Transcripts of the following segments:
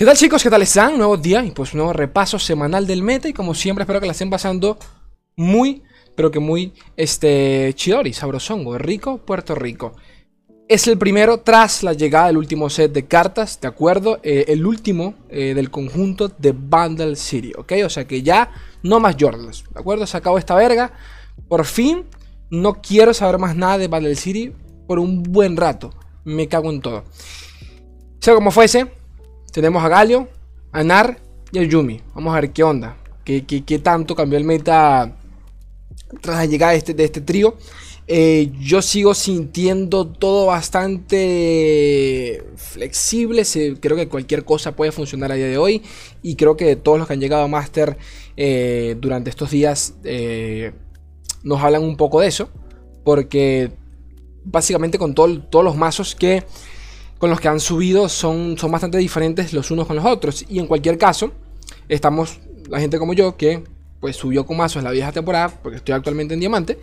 ¿Qué tal chicos? ¿Qué tal están? Nuevo día y pues nuevo repaso semanal del meta y como siempre espero que la estén pasando muy, pero que muy, este, chidori, sabrosongo, rico, Puerto Rico. Es el primero tras la llegada del último set de cartas, ¿de acuerdo? Eh, el último eh, del conjunto de Bundle City, ¿ok? O sea que ya no más Jordans, ¿de acuerdo? Se acabó esta verga. Por fin, no quiero saber más nada de Bundle City por un buen rato. Me cago en todo. Sea como fuese, tenemos a Galio, a Nar y a Yumi. Vamos a ver qué onda. ¿Qué, tanto cambió el meta tras la llegada de este, de este trío? Eh, yo sigo sintiendo todo bastante flexible. creo que cualquier cosa puede funcionar a día de hoy. Y creo que todos los que han llegado a Master eh, durante estos días eh, nos hablan un poco de eso. Porque básicamente con todos los mazos que con los que han subido son, son bastante diferentes los unos con los otros. Y en cualquier caso, estamos, la gente como yo, que pues subió con mazos en la vieja temporada, porque estoy actualmente en diamante.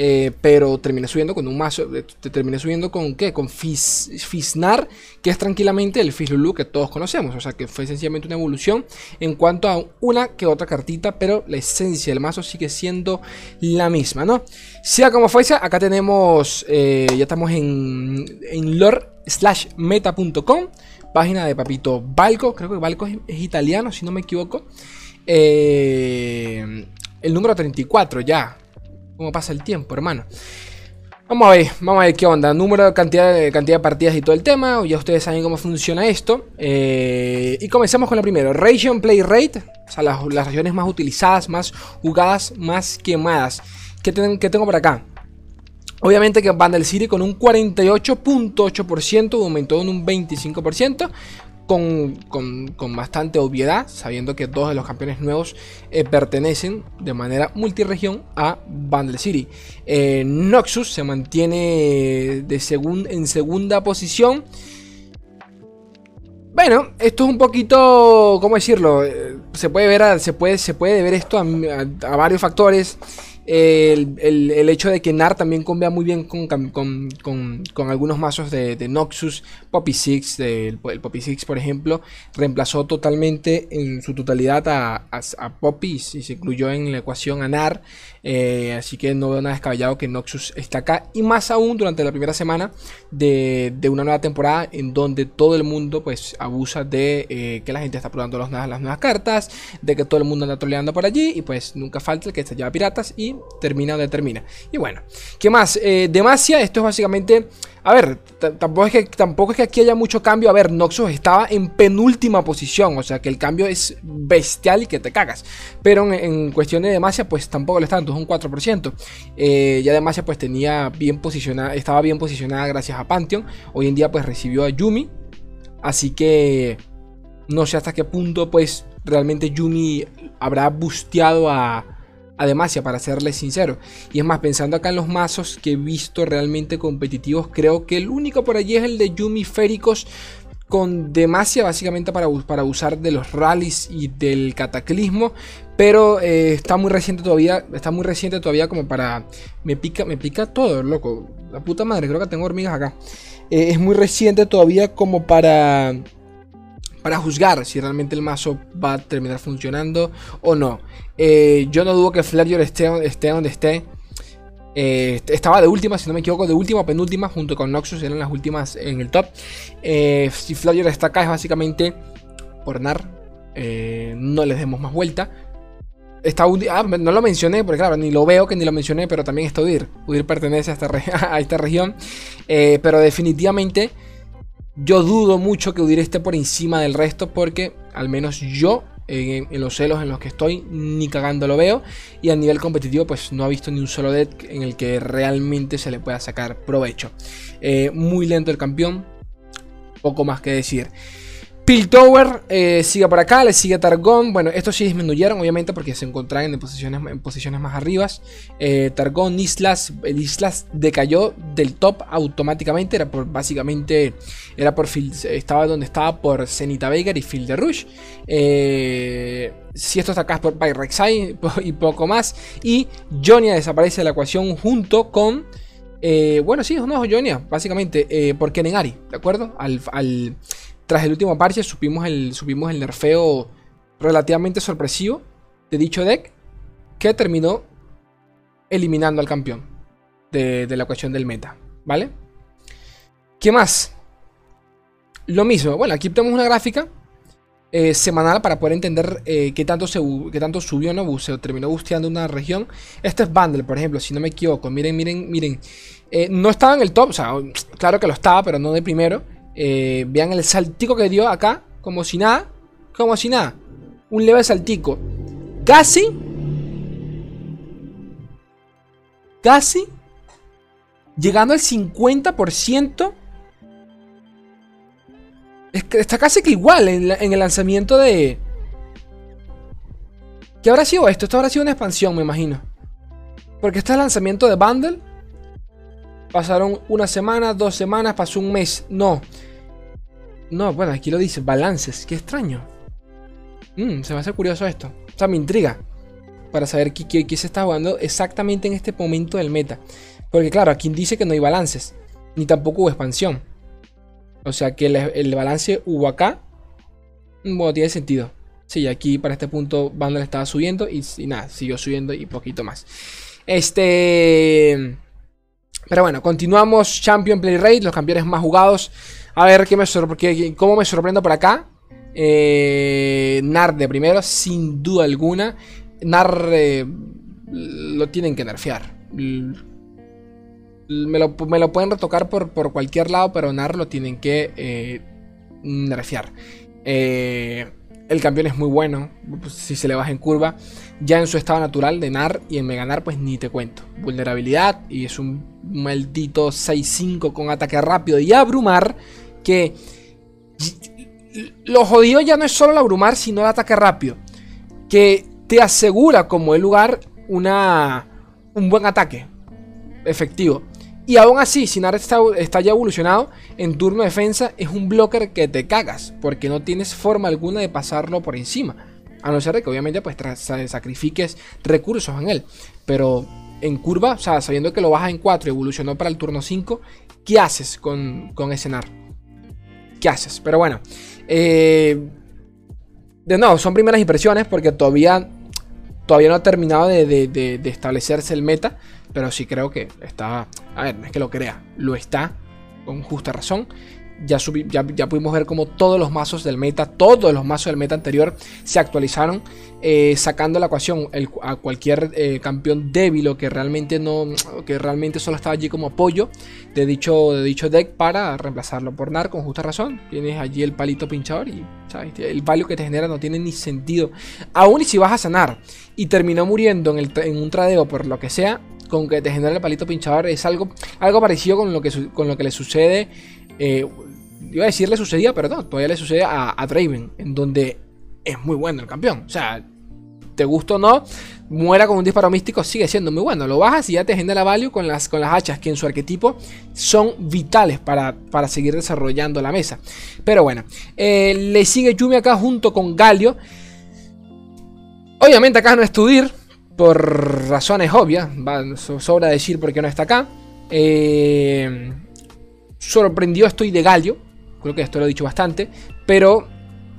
Eh, pero terminé subiendo con un mazo. Eh, te terminé subiendo con qué? Con Fisnar, que es tranquilamente el Fislulu que todos conocemos. O sea que fue sencillamente una evolución en cuanto a una que otra cartita, pero la esencia del mazo sigue siendo la misma, ¿no? Sea como fuese, acá tenemos. Eh, ya estamos en, en lore slash meta.com, página de Papito Balco. Creo que Balco es, italiano, si no me equivoco. el número 34 ya cómo pasa el tiempo, hermano. Vamos a ver, vamos a ver qué onda. Número, cantidad cantidad de partidas y todo el tema. Ya ustedes saben cómo funciona esto. Eh, y comenzamos con la primera. Region Play Rate. O sea, las, regiones más utilizadas, más jugadas, más quemadas. ¿Qué, qué tengo por acá? Obviamente que Vandal City con un 48.8%, aumentó en un 25% con, bastante obviedad, sabiendo que dos de los campeones nuevos eh, pertenecen de manera multiregión a Bundle City. Eh, Noxus se mantiene de en segunda posición. Bueno, esto es un poquito, ¿cómo decirlo? Eh, se puede ver, se puede, se puede ver esto a varios factores el, hecho de que NAR también combina muy bien con, con, algunos mazos de, Noxus, Poppy Six, el, Poppy Six por ejemplo, reemplazó totalmente en su totalidad a, a, Poppy y se incluyó en la ecuación a NAR. Eh, así que no veo nada descabellado que Noxus está acá. Y más aún durante la primera semana de, una nueva temporada en donde todo el mundo pues abusa de eh, que la gente está probando las nuevas cartas, de que todo el mundo anda troleando por allí y pues nunca falta el que se lleva piratas y termina donde termina. Y bueno, ¿qué más? Eh, Demacia, esto es básicamente... A ver, tampoco es, que, tampoco es que aquí haya mucho cambio. A ver, Noxus estaba en penúltima posición. O sea que el cambio es bestial y que te cagas. Pero en, cuestión de Demacia, pues tampoco le está tanto, es un 4%. Eh, ya Demacia pues tenía bien posicionada, estaba bien posicionada gracias a Pantheon. Hoy en día pues recibió a Yumi. Así que no sé hasta qué punto pues realmente Yumi habrá busteado a a Demacia, para serles sincero. Y es más, pensando acá en los mazos que he visto realmente competitivos, creo que el único por allí es el de Yumi Féricos con Demacia, básicamente para, para usar de los rallies y del cataclismo. Pero eh, está muy reciente todavía, está muy reciente todavía como para... Me pica, me pica todo, loco. La puta madre, creo que tengo hormigas acá. Eh, es muy reciente todavía como para para juzgar si realmente el mazo va a terminar funcionando o no. Eh, yo no dudo que Flareor esté, donde esté. Eh, estaba de última, si no me equivoco, de última o penúltima, junto con Noxus, eran las últimas en el top. Eh, si Flareor está acá es básicamente por NAR. no les demos más vuelta. Está ah, no lo mencioné, porque claro, ni lo veo que ni lo mencioné, pero también está Udir. Udir pertenece a esta región. pero definitivamente yo dudo mucho que Udir esté por encima del resto porque al menos yo en, los celos en los que estoy ni cagando lo veo y a nivel competitivo pues no ha visto ni un solo deck en el que realmente se le pueda sacar provecho. Eh, muy lento el campeón, poco más que decir. Piltover eh, sigue por acá, le sigue Targon. Bueno, estos sí disminuyeron, obviamente, porque se encontraban en posiciones, en posiciones más arriba. Eh, Targon, Islas, el Islas decayó del top automáticamente. Era por básicamente, era por estaba donde estaba por Zenita Veigar y Field de Rush. Eh, si esto está acá es por Pyrexai y poco más. Y Jonia desaparece de la ecuación junto con. bueno, sí, no, Jonia, básicamente, por Kenengari, ¿de acuerdo? al tras el último parche supimos el, supimos el nerfeo relativamente sorpresivo de dicho deck que terminó eliminando al campeón de, la cuestión del meta, ¿vale? ¿Qué más? Lo mismo, bueno, aquí tenemos una gráfica eh, semanal para poder entender eh, qué, tanto se, qué tanto subió no se terminó busteando una región. Este es Bundle, por ejemplo, si no me equivoco. Miren, miren, miren. Eh, no estaba en el top, o sea, claro que lo estaba, pero no de primero. Vean el saltico que dio acá, como si nada, como si nada. Un leve saltico. Casi. Casi. Llegando al 50% está casi que igual en, el lanzamiento de... ¿Qué habrá sido esto? Esto habrá sido una expansión, me imagino. Porque este es el lanzamiento de Bundle. Pasaron una semana, dos semanas, pasó un mes. No. No, bueno, aquí lo dice, balances. Qué extraño. Mm, se me hace curioso esto. O sea, me intriga. Para saber qué, se está jugando exactamente en este momento del meta. Porque claro, aquí dice que no hay balances. Ni tampoco hubo expansión. O sea que el, balance hubo acá. Bueno, tiene sentido. Sí, aquí para este punto Vandal estaba subiendo y, nada, siguió subiendo y poquito más. Este... Pero bueno, continuamos. Champion Play Rate, los campeones más jugados. A ver qué me sorprende, cómo me sorprendo por acá. Eh, Nar de primero, sin duda alguna. Nar eh, lo tienen que nerfear me lo, pueden retocar por, cualquier lado, pero NAR lo tienen que eh, nerfear. Eh, el campeón es muy bueno, pues, si se le baja en curva. Ya en su estado natural de NAR y en Mega NAR, pues ni te cuento. Vulnerabilidad y es un maldito 6-5 con ataque rápido y abrumar. Que lo jodido ya no es solo el abrumar, sino el ataque rápido. Que te asegura como el lugar una, un buen ataque efectivo. Y aún así, si Nara está, ya evolucionado, en turno de defensa es un blocker que te cagas, porque no tienes forma alguna de pasarlo por encima. A no ser que obviamente pues sacrifiques recursos en él. Pero en curva, o sea, sabiendo que lo bajas en 4 y evolucionó para el turno 5, ¿qué haces con, ese NAR? ¿Qué haces? Pero bueno. Eh, de nuevo, son primeras impresiones porque todavía, todavía no ha terminado de establecerse el meta. Pero sí creo que está. A ver, no es que lo crea, lo está, con justa razón. Ya, ya, pudimos ver como todos los mazos del meta, todos los mazos del meta anterior se actualizaron, eh, sacando la ecuación a cualquier eh, campeón débil o que realmente no, que realmente solo estaba allí como apoyo de dicho, de dicho deck para reemplazarlo por NAR con justa razón. Tienes allí el palito pinchador y el value que te genera no tiene ni sentido. Aún y si vas a sanar y terminó muriendo en, el, en un tradeo por lo que sea, con que te genera el palito pinchador es algo, algo parecido con lo que, con lo que le sucede. Eh, iba a decir le sucedía, pero no, todavía le sucede a, Draven, en donde es muy bueno el campeón. O sea, te gusta o no, muera con un disparo místico, sigue siendo muy bueno. Lo bajas y ya te genera value con las, con las hachas que en su arquetipo son vitales para, para seguir desarrollando la mesa. Pero bueno, eh, le sigue Yumi acá junto con Galio. Obviamente acá no es Tudir, por razones obvias, sobra decir por qué no está acá. Eh, sorprendió estoy de Galio, creo que esto lo he dicho bastante, pero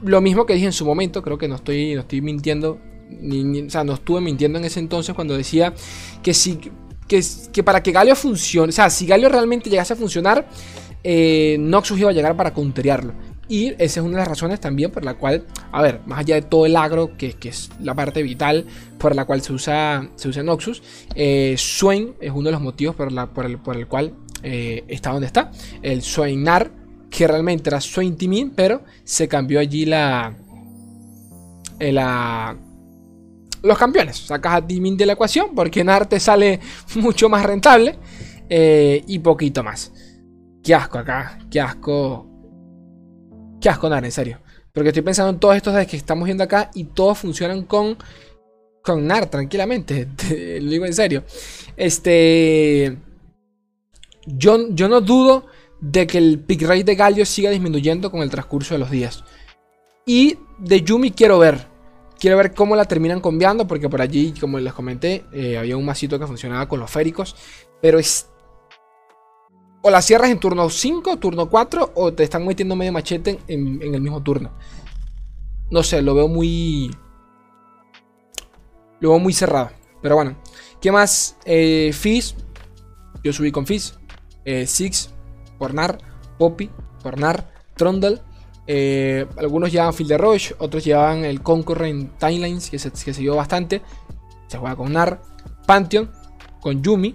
lo mismo que dije en su momento, creo que no estoy, no estoy mintiendo, o sea, no estuve mintiendo en ese entonces cuando decía que si que, que para que Galio funcione, o sea, si Galio realmente llegase a funcionar, eh, Noxus iba a llegar para counterearlo. Y esa es una de las razones también por la cual, a ver, más allá de todo el agro, que, es la parte vital por la cual se usa, se usa Noxus, eh, Swain es uno de los motivos por, la, por, el, por el cual eh, está donde está. El Swainar, que realmente era Swain pero se cambió allí la, eh, la, los campeones. Sacas a Timin de la ecuación porque Nar te sale mucho más rentable y poquito más. Qué asco acá, qué asco Qué asco, Nar, en serio. Porque estoy pensando en todos estos que estamos viendo acá y todos funcionan con, con NAR tranquilamente. lo digo en serio. Este. Yo, yo no dudo de que el pick rate de Galio siga disminuyendo con el transcurso de los días. Y de Yumi quiero ver. Quiero ver cómo la terminan cambiando. Porque por allí, como les comenté, eh, había un masito que funcionaba con los féricos. Pero es o la cierras en turno 5, turno 4, o te están metiendo medio machete en, el mismo turno. No sé, lo veo muy. Lo veo muy cerrado. Pero bueno. ¿Qué más? Eh, Fizz. Yo subí con Fizz. Eh, Six. Pornar. Poppy. Pornar. Trundle. Eh, algunos llevan Field de Rush. Otros llevan el Concurrent Timelines. Que se, que bastante. Se juega con Nar. Pantheon. Con Yumi.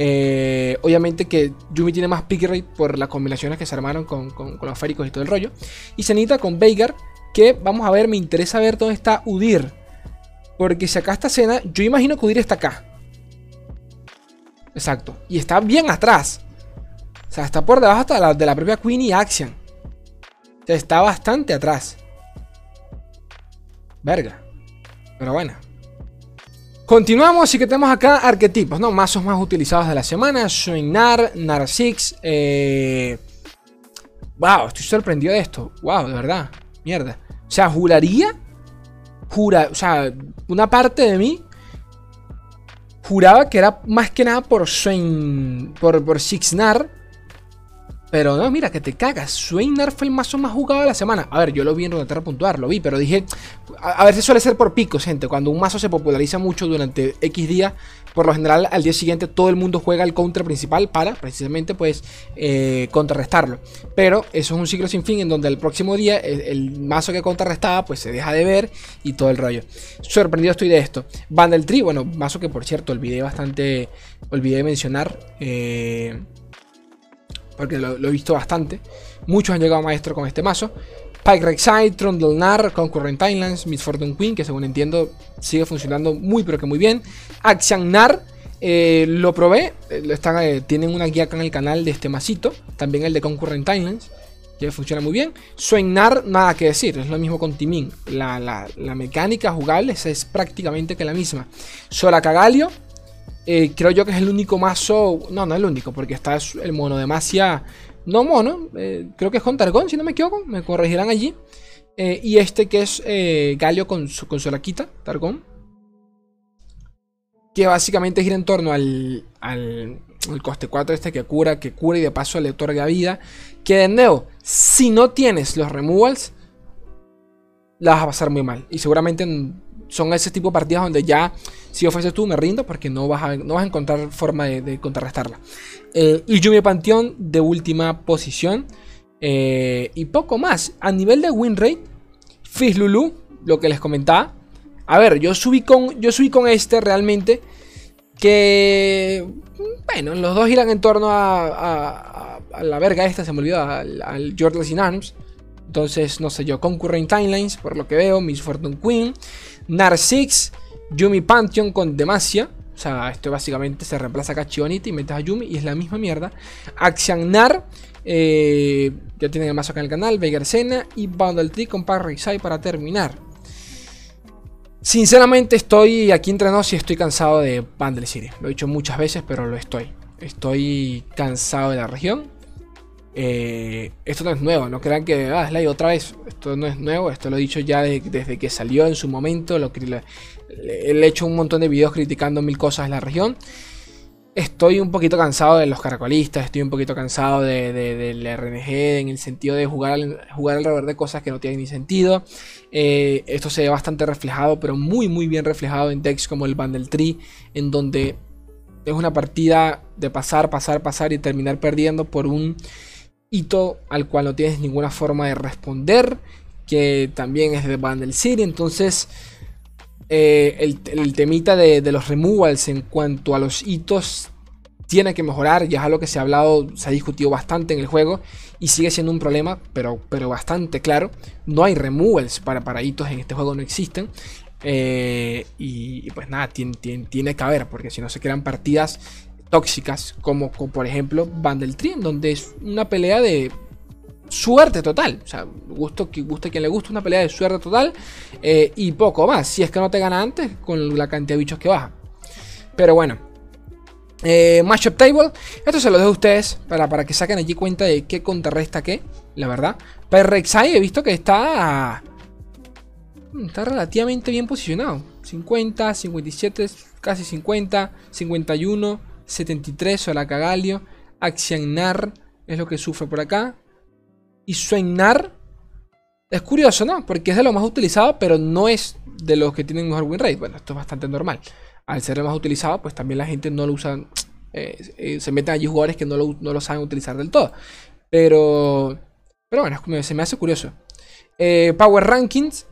Eh, obviamente que Yumi tiene más pick rate por las combinaciones que se armaron con, los féricos y todo el rollo. Y Zenita con Veigar, que vamos a ver, me interesa ver dónde está Udir. Porque si acá está escena, yo imagino que Udir está acá. Exacto. Y está bien atrás. O sea, está por debajo hasta de la propia Queen y Axian. O sea, está bastante atrás. Verga. Pero bueno. Continuamos y que tenemos acá arquetipos, ¿no? Mazos más utilizados de la semana. Nar, Narsix. Eh... Wow, estoy sorprendido de esto. Wow, de verdad. Mierda. O sea, juraría. Jura, o sea, una parte de mí juraba que era más que nada por Swain. Por, por Sixnar. Pero no, mira, que te cagas. Sweinar fue el mazo más jugado de la semana. A ver, yo lo vi en Runeterra puntuar, lo vi, pero dije. A, ver, si suele ser por picos, gente. Cuando un mazo se populariza mucho durante X días, por lo general al día siguiente todo el mundo juega el counter principal para precisamente pues eh, contrarrestarlo. Pero eso es un ciclo sin fin en donde el próximo día el, mazo que contrarrestaba pues se deja de ver y todo el rollo. Sorprendido estoy de esto. Bundle Tree, bueno, mazo que por cierto olvidé bastante, olvidé mencionar. Eh, porque lo, he visto bastante. Muchos han llegado maestro con este mazo. Pike Rek'Sai, Trundle Concurrent Islands, Miss Fortune Queen, que según entiendo sigue funcionando muy pero que muy bien. Axian Nar, eh, lo probé, eh, están, eh, tienen una guía acá en el canal de este masito, también el de Concurrent Islands, que funciona muy bien. Nar, nada que decir, es lo mismo con Timin. La, la, mecánica jugable es, prácticamente que la misma. Cagalio eh, creo yo que es el único mazo. No, no es el único, porque está el mono de Masia. No mono, eh, creo que es con Targón, si no me equivoco. Me corregirán allí. Eh, y este que es Galio con su, con su laquita, Targón. Que básicamente gira en torno al, al, coste 4 este que cura, que cura y de paso le otorga vida. Que de nuevo, si no tienes los removals, la vas a pasar muy mal. Y seguramente son ese tipo de partidas donde ya, si ofreces tú, me rindo porque no vas a, no vas a encontrar forma de, contrarrestarla. Eh, Yumi Panteón de última posición. Eh, y poco más. A nivel de win rate, Lulu, lo que les comentaba. A ver, yo subí con, yo subí con este realmente. Que, bueno, los dos giran en torno a, a, la verga esta, se me olvidó, al, al in Arms. Entonces, no sé yo, Concurrent Timelines, por lo que veo, Miss Fortune Queen, Narsix, Yumi Pantheon con Demacia. O sea, esto básicamente se reemplaza a Chionita y metes a Yumi y es la misma mierda. Axian Nar, eh, ya tienen el mazo acá en el canal, Veigar Sena y Bundle Tree con Parrixai para terminar. Sinceramente estoy aquí entre y estoy cansado de Bundle City. Lo he dicho muchas veces, pero lo estoy. Estoy cansado de la región. Eh, esto no es nuevo, no crean que, ah, Sly otra vez, esto no es nuevo, esto lo he dicho ya desde que salió en su momento, lo, le, he hecho un montón de videos criticando mil cosas en la región. Estoy un poquito cansado de los caracolistas, estoy un poquito cansado de, del RNG en el sentido de jugar, jugar alrededor de cosas que no tienen ni sentido. Eh, esto se ve bastante reflejado, pero muy muy bien reflejado en decks como el Bundle Tree, en donde es una partida de pasar, pasar, pasar y terminar perdiendo por un hito al cual no tienes ninguna forma de responder, que también es de Bundle City. Entonces, eh, el, temita de, los removals en cuanto a los hitos tiene que mejorar. Ya es algo que se ha hablado, se ha discutido bastante en el juego y sigue siendo un problema, pero, pero bastante claro. No hay removals para, para hitos en este juego, no existen. Eh, y, pues nada, tiene, tiene, que haber, porque si no se crean partidas tóxicas, como, por ejemplo Bundle Tree, donde es una pelea de suerte total. O sea, gusto, gusta quien le gusta una pelea de suerte total eh, y poco más. Si es que no te gana antes con la cantidad de bichos que baja. Pero bueno. Eh, Matchup Table. Esto se lo dejo a ustedes para, para que saquen allí cuenta de qué contrarresta qué. La verdad. Perrexai he visto que está. Está relativamente bien posicionado. 50, 57, casi 50, 51. 73 Cagalio Axianar es lo que sufre por acá. Y Suenar es curioso, ¿no? Porque es de lo más utilizado, pero no es de los que tienen mejor win rate. Bueno, esto es bastante normal. Al ser el más utilizado, pues también la gente no lo usa. Eh, eh, se meten allí jugadores que no lo, no lo, saben utilizar del todo. Pero. Pero bueno, se me hace curioso. Eh, Power Rankings.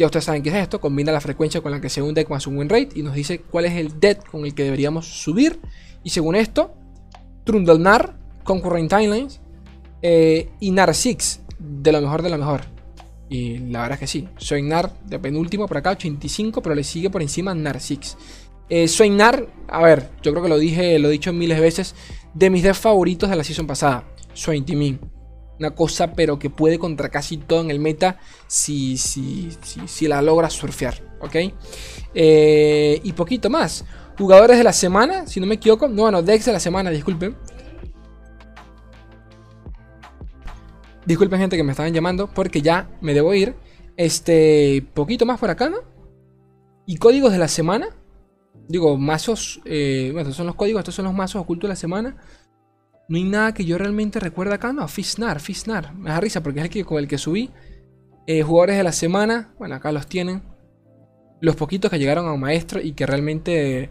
Ya ustedes saben qué es esto. Combina la frecuencia con la que se un deck más un win rate. Y nos dice cuál es el deck con el que deberíamos subir. Y según esto, Trundlenar, Concurrent Timelines y Nar 6 de lo mejor de lo mejor. Y la verdad es que sí. Soy Nar de penúltimo por acá, 85, pero le sigue por encima Nar 6. Eh, Soy Nar, a ver, yo creo que lo dije, lo he dicho miles de veces, de mis decks favoritos de la season pasada. Soy Timin. Una cosa, pero que puede contra casi todo en el meta si, si, si, la logra surfear, ¿ok? Eh, y poquito más. Jugadores de la semana, si no me equivoco. No, bueno, decks de la semana, disculpen. Disculpen gente que me estaban llamando porque ya me debo ir. Este, poquito más por acá, ¿no? Y códigos de la semana. Digo, mazos, eh, bueno, estos son los códigos, estos son los mazos ocultos de la semana. No hay nada que yo realmente recuerde acá, no, Fisnar, Fisnar. Me da risa porque es el que, con el que subí. Eh, jugadores de la semana, bueno, acá los tienen. Los poquitos que llegaron a un maestro y que realmente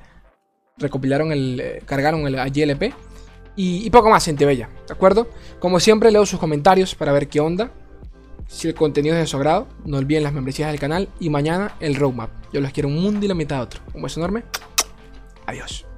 recopilaron el, eh, cargaron el GLP. Y, poco más, gente bella, ¿de acuerdo? Como siempre, leo sus comentarios para ver qué onda. Si el contenido es de su agrado, no olviden las membresías del canal y mañana el roadmap. Yo los quiero un mundo y la mitad de otro. Un beso enorme. Adiós.